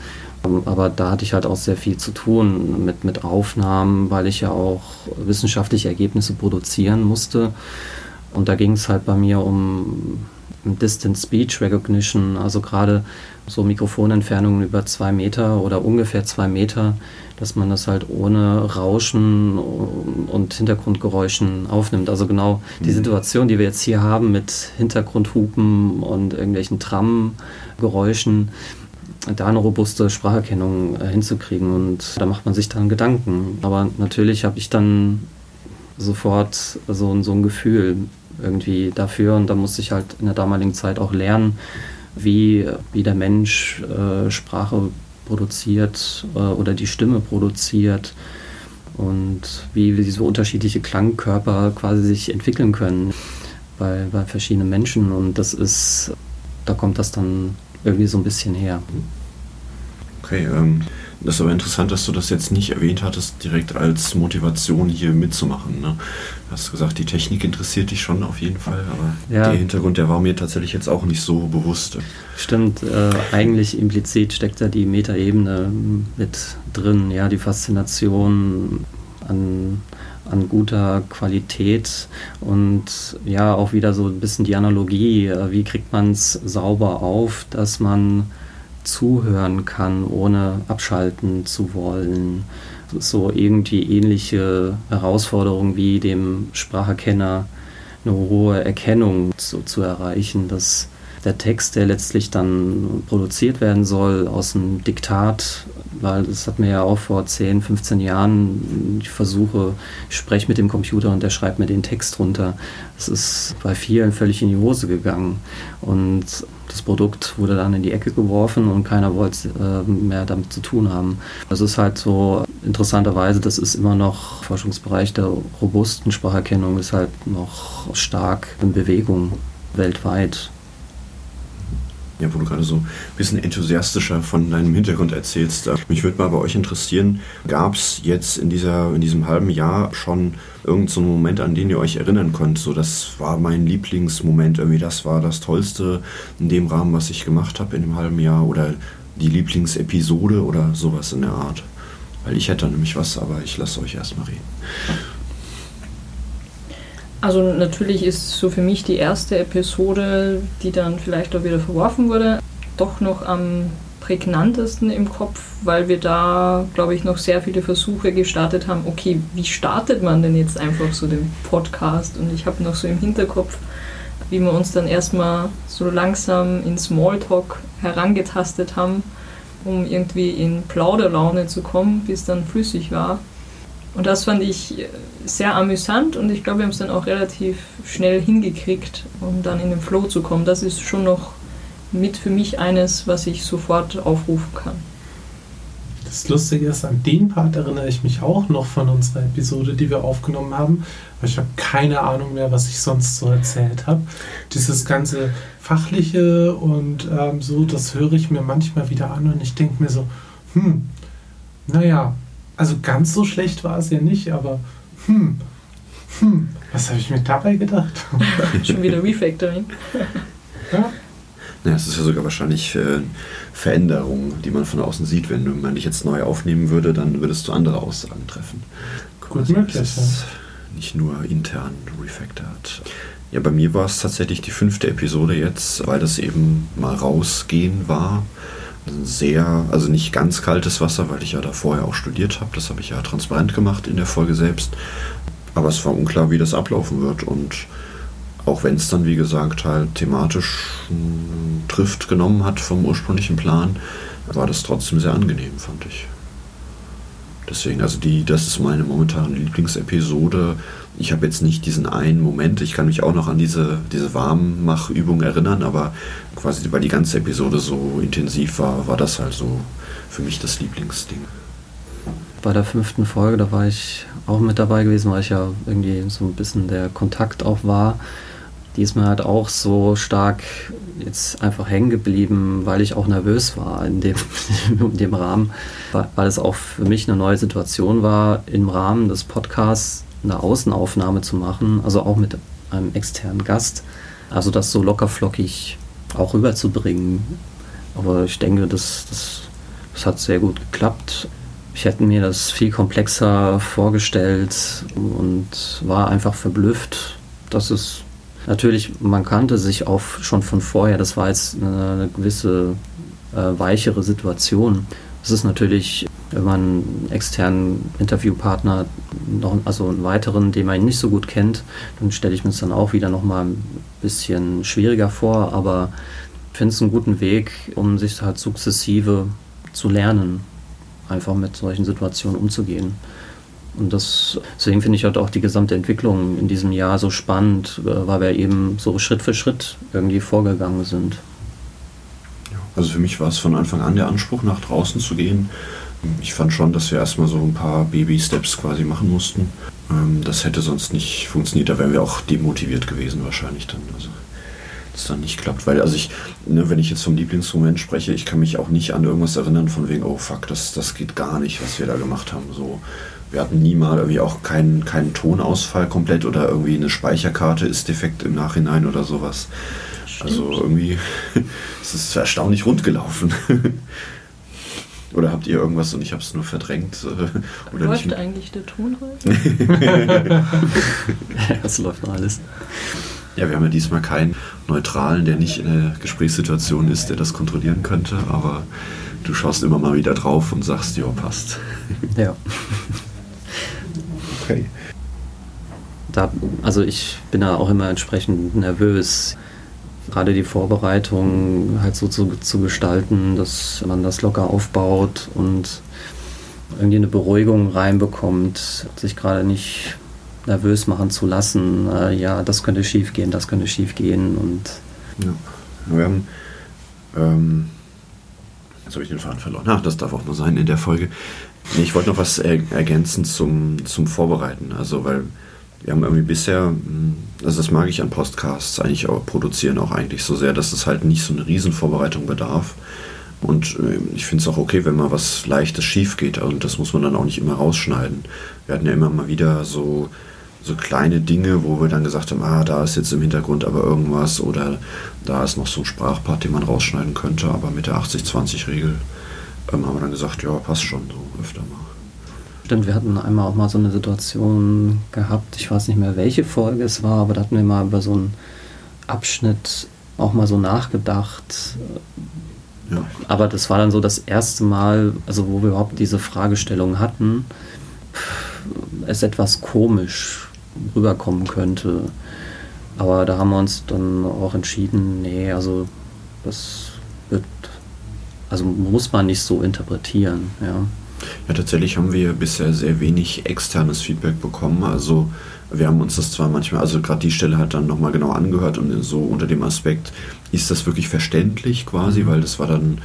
Aber da hatte ich halt auch sehr viel zu tun mit, mit Aufnahmen, weil ich ja auch wissenschaftliche Ergebnisse produzieren musste. Und da ging es halt bei mir um Distant Speech Recognition, also gerade so Mikrofonentfernungen über zwei Meter oder ungefähr zwei Meter, dass man das halt ohne Rauschen und Hintergrundgeräuschen aufnimmt. Also genau die mhm. Situation, die wir jetzt hier haben mit Hintergrundhupen und irgendwelchen Tramgeräuschen, da eine robuste Spracherkennung äh, hinzukriegen. Und da macht man sich dann Gedanken. Aber natürlich habe ich dann sofort so, so ein Gefühl irgendwie dafür. Und da musste ich halt in der damaligen Zeit auch lernen, wie, wie der Mensch äh, Sprache produziert äh, oder die Stimme produziert und wie diese unterschiedliche Klangkörper quasi sich entwickeln können bei, bei verschiedenen Menschen. Und das ist, da kommt das dann irgendwie so ein bisschen her. Okay, ähm, das ist aber interessant, dass du das jetzt nicht erwähnt hattest, direkt als Motivation hier mitzumachen. Ne? Du hast gesagt, die Technik interessiert dich schon auf jeden Fall, aber ja. der Hintergrund, der war mir tatsächlich jetzt auch nicht so bewusst. Stimmt, äh, eigentlich implizit steckt da die Metaebene mit drin, ja, die Faszination an, an guter Qualität und ja, auch wieder so ein bisschen die Analogie, äh, wie kriegt man es sauber auf, dass man zuhören kann, ohne abschalten zu wollen. So irgendwie ähnliche Herausforderungen wie dem Spracherkenner eine hohe Erkennung zu, zu erreichen, dass der Text, der letztlich dann produziert werden soll, aus dem Diktat, weil das hat mir ja auch vor 10, 15 Jahren, ich versuche, ich spreche mit dem Computer und der schreibt mir den Text runter. Das ist bei vielen völlig in die Hose gegangen. Und das Produkt wurde dann in die Ecke geworfen und keiner wollte äh, mehr damit zu tun haben. Das ist halt so interessanterweise, das ist immer noch Forschungsbereich der robusten Spracherkennung, ist halt noch stark in Bewegung weltweit ja, wo du gerade so ein bisschen enthusiastischer von deinem Hintergrund erzählst. Mich würde mal bei euch interessieren, gab es jetzt in, dieser, in diesem halben Jahr schon irgendeinen so Moment, an den ihr euch erinnern könnt? So, das war mein Lieblingsmoment, irgendwie das war das Tollste in dem Rahmen, was ich gemacht habe in dem halben Jahr oder die Lieblingsepisode oder sowas in der Art. Weil ich hätte nämlich was, aber ich lasse euch erstmal reden. Also natürlich ist so für mich die erste Episode, die dann vielleicht auch wieder verworfen wurde, doch noch am prägnantesten im Kopf, weil wir da, glaube ich, noch sehr viele Versuche gestartet haben. Okay, wie startet man denn jetzt einfach so den Podcast? Und ich habe noch so im Hinterkopf, wie wir uns dann erstmal so langsam in Smalltalk herangetastet haben, um irgendwie in Plauderlaune zu kommen, bis dann flüssig war. Und das fand ich sehr amüsant und ich glaube, wir haben es dann auch relativ schnell hingekriegt, um dann in den Flow zu kommen. Das ist schon noch mit für mich eines, was ich sofort aufrufen kann. Das Lustige ist, an den Part erinnere ich mich auch noch von unserer Episode, die wir aufgenommen haben, weil ich habe keine Ahnung mehr, was ich sonst so erzählt habe. Dieses ganze Fachliche und ähm, so, das höre ich mir manchmal wieder an und ich denke mir so, hm, naja, also ganz so schlecht war es ja nicht, aber hm, hm, was habe ich mir dabei gedacht? Schon wieder Refactoring. ja. Ja, es ist ja sogar wahrscheinlich äh, Veränderungen, die man von außen sieht. Wenn man dich jetzt neu aufnehmen würde, dann würdest du andere Aussagen treffen. Gut möglich, ja. Nicht nur intern refactored. Ja, bei mir war es tatsächlich die fünfte Episode jetzt, weil das eben mal rausgehen war sehr, also nicht ganz kaltes Wasser, weil ich ja da vorher auch studiert habe. Das habe ich ja transparent gemacht in der Folge selbst. Aber es war unklar, wie das ablaufen wird. Und auch wenn es dann, wie gesagt, halt thematisch einen Trift genommen hat vom ursprünglichen Plan, war das trotzdem sehr angenehm, fand ich. Deswegen, also die, das ist meine momentane Lieblingsepisode. Ich habe jetzt nicht diesen einen Moment, ich kann mich auch noch an diese, diese Warmmachübung erinnern, aber quasi, weil die ganze Episode so intensiv war, war das halt so für mich das Lieblingsding. Bei der fünften Folge, da war ich auch mit dabei gewesen, weil ich ja irgendwie so ein bisschen der Kontakt auch war. Die ist mir halt auch so stark jetzt einfach hängen geblieben, weil ich auch nervös war in dem, in dem Rahmen, weil es auch für mich eine neue Situation war, im Rahmen des Podcasts eine Außenaufnahme zu machen, also auch mit einem externen Gast. Also das so lockerflockig auch rüberzubringen. Aber ich denke, das, das, das hat sehr gut geklappt. Ich hätte mir das viel komplexer vorgestellt und war einfach verblüfft, dass es natürlich, man kannte sich auch schon von vorher, das war jetzt eine, gewisse äh, weichere Situation. Es ist natürlich, wenn man einen externen Interviewpartner, noch, also einen weiteren, den man nicht so gut kennt, dann stelle ich mir es dann auch wieder nochmal ein bisschen schwieriger vor, aber ich finde es einen guten Weg, um sich halt sukzessive zu lernen, einfach mit solchen Situationen umzugehen. Und das, deswegen finde ich halt auch die gesamte Entwicklung in diesem Jahr so spannend, äh, weil wir eben so Schritt für Schritt irgendwie vorgegangen sind. Also für mich war es von Anfang an der Anspruch, nach draußen zu gehen. Ich fand schon, dass wir erstmal so ein paar Baby-Steps quasi machen mussten. Ähm, das hätte sonst nicht funktioniert. Da wären wir auch demotiviert gewesen wahrscheinlich dann. Also das dann nicht klappt. Weil, also ich, ne, wenn ich jetzt vom Lieblingsmoment spreche, ich kann mich auch nicht an irgendwas erinnern von wegen, oh fuck, das, das geht gar nicht, was wir da gemacht haben. So, wir hatten nie mal irgendwie auch keinen, keinen Tonausfall komplett oder irgendwie eine Speicherkarte ist defekt im Nachhinein oder sowas. Also irgendwie es ist es erstaunlich rund gelaufen. Oder habt ihr irgendwas und ich habe es nur verdrängt? Oder läuft nicht? eigentlich der Ton heute? das läuft noch alles. Ja, wir haben ja diesmal keinen Neutralen, der nicht in der Gesprächssituation ist, der das kontrollieren könnte, aber du schaust immer mal wieder drauf und sagst, ja, passt. Ja. Okay. Da, also ich bin da auch immer entsprechend nervös gerade die Vorbereitung halt so zu, zu gestalten, dass man das locker aufbaut und irgendwie eine Beruhigung reinbekommt, sich gerade nicht nervös machen zu lassen. Äh, ja, das könnte schief gehen, das könnte schief gehen und ja. Wir haben ähm, jetzt habe ich den Faden verloren. Ach, das darf auch nur sein in der Folge. Ich wollte noch was er ergänzen zum, zum Vorbereiten. Also, weil wir haben irgendwie bisher, hm, also das mag ich an Podcasts eigentlich auch produzieren auch eigentlich so sehr, dass es halt nicht so eine Riesenvorbereitung bedarf. Und äh, ich finde es auch okay, wenn mal was Leichtes schief geht. Und das muss man dann auch nicht immer rausschneiden. Wir hatten ja immer mal wieder so, so kleine Dinge, wo wir dann gesagt haben, ah, da ist jetzt im Hintergrund aber irgendwas oder da ist noch so ein Sprachpart, den man rausschneiden könnte. Aber mit der 80-20-Regel ähm, haben wir dann gesagt, ja, passt schon so öfter mal. Stimmt, wir hatten einmal auch mal so eine Situation gehabt, ich weiß nicht mehr, welche Folge es war, aber da hatten wir mal über so einen Abschnitt auch mal so nachgedacht. Ja. Aber das war dann so das erste Mal, also wo wir überhaupt diese Fragestellung hatten, es etwas komisch rüberkommen könnte. Aber da haben wir uns dann auch entschieden, nee, also das wird, also muss man nicht so interpretieren, ja. Ja, tatsächlich haben wir bisher sehr wenig externes Feedback bekommen. Also wir haben uns das zwar manchmal, also gerade die Stelle hat dann nochmal genau angehört und so unter dem Aspekt, ist das wirklich verständlich quasi, weil das war dann,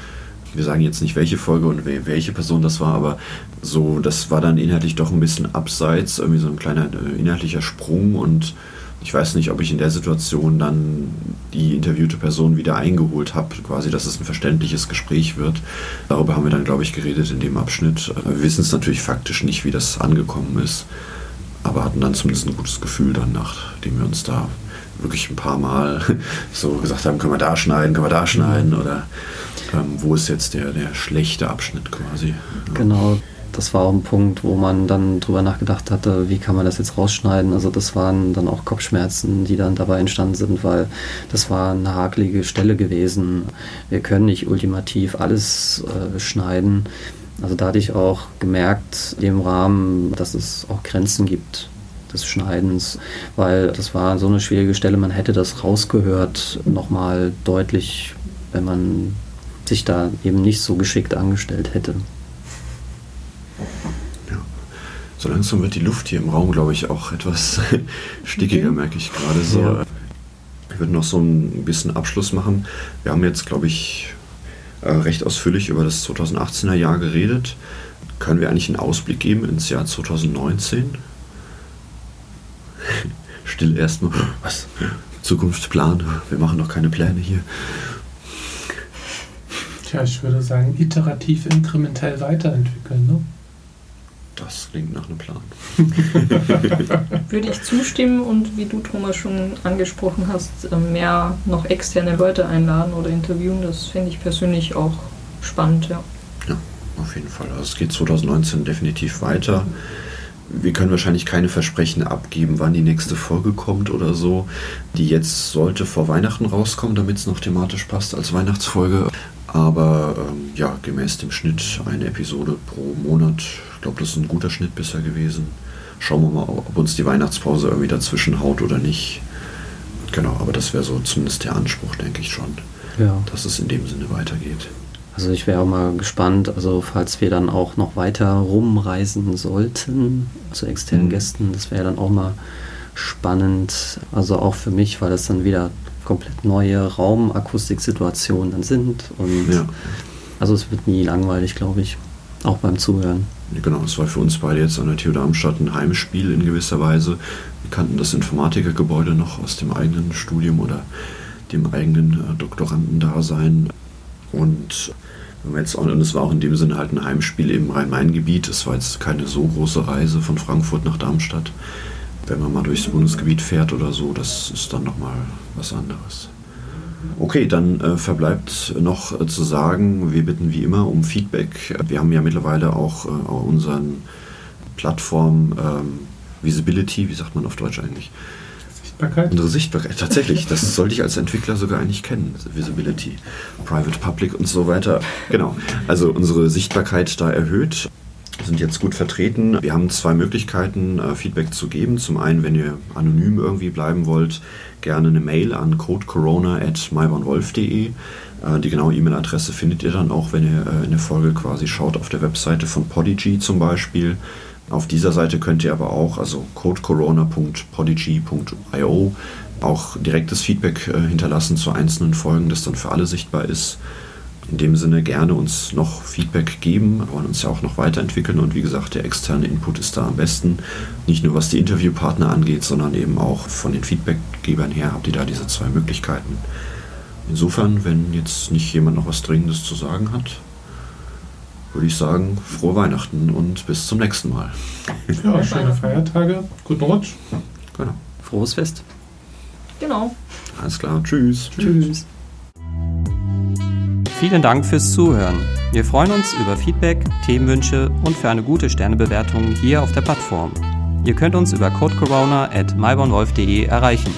wir sagen jetzt nicht welche Folge und welche Person das war, aber so, das war dann inhaltlich doch ein bisschen abseits, irgendwie so ein kleiner äh, inhaltlicher Sprung und ich weiß nicht, ob ich in der Situation dann die interviewte Person wieder eingeholt habe, quasi, dass es ein verständliches Gespräch wird. Darüber haben wir dann, glaube ich, geredet in dem Abschnitt. Wir wissen es natürlich faktisch nicht, wie das angekommen ist, aber hatten dann zumindest ein gutes Gefühl dann, nachdem wir uns da wirklich ein paar Mal so gesagt haben, können wir da schneiden, können wir da schneiden oder ähm, wo ist jetzt der, der schlechte Abschnitt quasi. Genau, das war auch ein Punkt, wo man dann drüber nachgedacht hatte, wie kann man das jetzt rausschneiden. Also das waren dann auch Kopfschmerzen, die dann dabei entstanden sind, weil das war eine hakelige Stelle gewesen. Wir können nicht ultimativ alles äh, schneiden. Also da hatte ich auch gemerkt, im Rahmen, dass es auch Grenzen gibt des Schneidens, weil das war so eine schwierige Stelle, man hätte das rausgehört, nochmal deutlich, wenn man sich da eben nicht so geschickt angestellt hätte. So langsam wird die Luft hier im Raum, glaube ich, auch etwas stickiger, okay. merke ich gerade so. Ja. Ich würde noch so ein bisschen Abschluss machen. Wir haben jetzt, glaube ich, äh, recht ausführlich über das 2018er Jahr geredet. Können wir eigentlich einen Ausblick geben ins Jahr 2019? Still erstmal. Was? Zukunft planen. Wir machen noch keine Pläne hier. Tja, ich würde sagen, iterativ, inkrementell weiterentwickeln. Ne? Das klingt nach einem Plan. Würde ich zustimmen und wie du, Thomas, schon angesprochen hast, äh, mehr noch externe Leute einladen oder interviewen, das finde ich persönlich auch spannend, ja. Ja, auf jeden Fall. Also es geht 2019 definitiv weiter. Wir können wahrscheinlich keine Versprechen abgeben, wann die nächste Folge kommt oder so. Die jetzt sollte vor Weihnachten rauskommen, damit es noch thematisch passt als Weihnachtsfolge. Aber ähm, ja, gemäß dem Schnitt eine Episode pro Monat. Ich glaube, das ist ein guter Schnitt bisher gewesen. Schauen wir mal, ob uns die Weihnachtspause irgendwie dazwischen haut oder nicht. Genau, aber das wäre so zumindest der Anspruch, denke ich schon, Ja. dass es in dem Sinne weitergeht. Also ich wäre auch mal gespannt, also falls wir dann auch noch weiter rumreisen sollten zu externen Mhm. Gästen, das wäre dann auch mal spannend. Also auch für mich, weil das dann wieder komplett neue Raumakustiksituationen sind. Und Ja. also es wird nie langweilig, glaube ich. Auch beim Zuhören. Genau, es war für uns beide jetzt an der TU Darmstadt ein Heimspiel in gewisser Weise. Wir kannten das Informatikergebäude noch aus dem eigenen Studium oder dem eigenen äh, Doktorandendasein. Und wenn wir jetzt auch, und es war auch in dem Sinne halt ein Heimspiel im Rhein-Main-Gebiet. Es war jetzt keine so große Reise von Frankfurt nach Darmstadt. Wenn man mal durchs Bundesgebiet fährt oder so, das ist dann nochmal was anderes. Okay, dann äh, verbleibt noch äh, zu sagen, wir bitten wie immer um Feedback. Wir haben ja mittlerweile auch, äh, unseren Plattform ähm, Visibility, wie sagt man auf Deutsch eigentlich? Sichtbarkeit. Unsere Sichtbarkeit, tatsächlich, das sollte ich als Entwickler sogar eigentlich kennen. Visibility, Private, Public und so weiter. Genau, also unsere Sichtbarkeit da erhöht sind jetzt gut vertreten. Wir haben zwei Möglichkeiten, äh, Feedback zu geben. Zum einen, wenn ihr anonym irgendwie bleiben wollt, gerne eine Mail an codecorona.mybornwolf.de. Äh, Die genaue E-Mail-Adresse findet ihr dann auch, wenn ihr äh, in der Folge quasi schaut, auf der Webseite von Podigy zum Beispiel. Auf dieser Seite könnt ihr aber auch, also codecorona.podigy.io, auch direktes Feedback hinterlassen zu einzelnen Folgen, das dann für alle sichtbar ist. In dem Sinne gerne uns noch Feedback geben, wir wollen uns ja auch noch weiterentwickeln und wie gesagt, der externe Input ist da am besten. Nicht nur was die Interviewpartner angeht, sondern eben auch von den Feedbackgebern her habt ihr da diese zwei Möglichkeiten. Insofern, wenn jetzt nicht jemand noch was Dringendes zu sagen hat, würde ich sagen, frohe Weihnachten und bis zum nächsten Mal. Ja, schöne Feiertage. Guten Rutsch. Genau. Frohes Fest. Genau. Alles klar. Tschüss. Tschüss. Vielen Dank fürs Zuhören. Wir freuen uns über Feedback, Themenwünsche und für eine gute Sternebewertung hier auf der Plattform. Ihr könnt uns über codecorona at erreichen.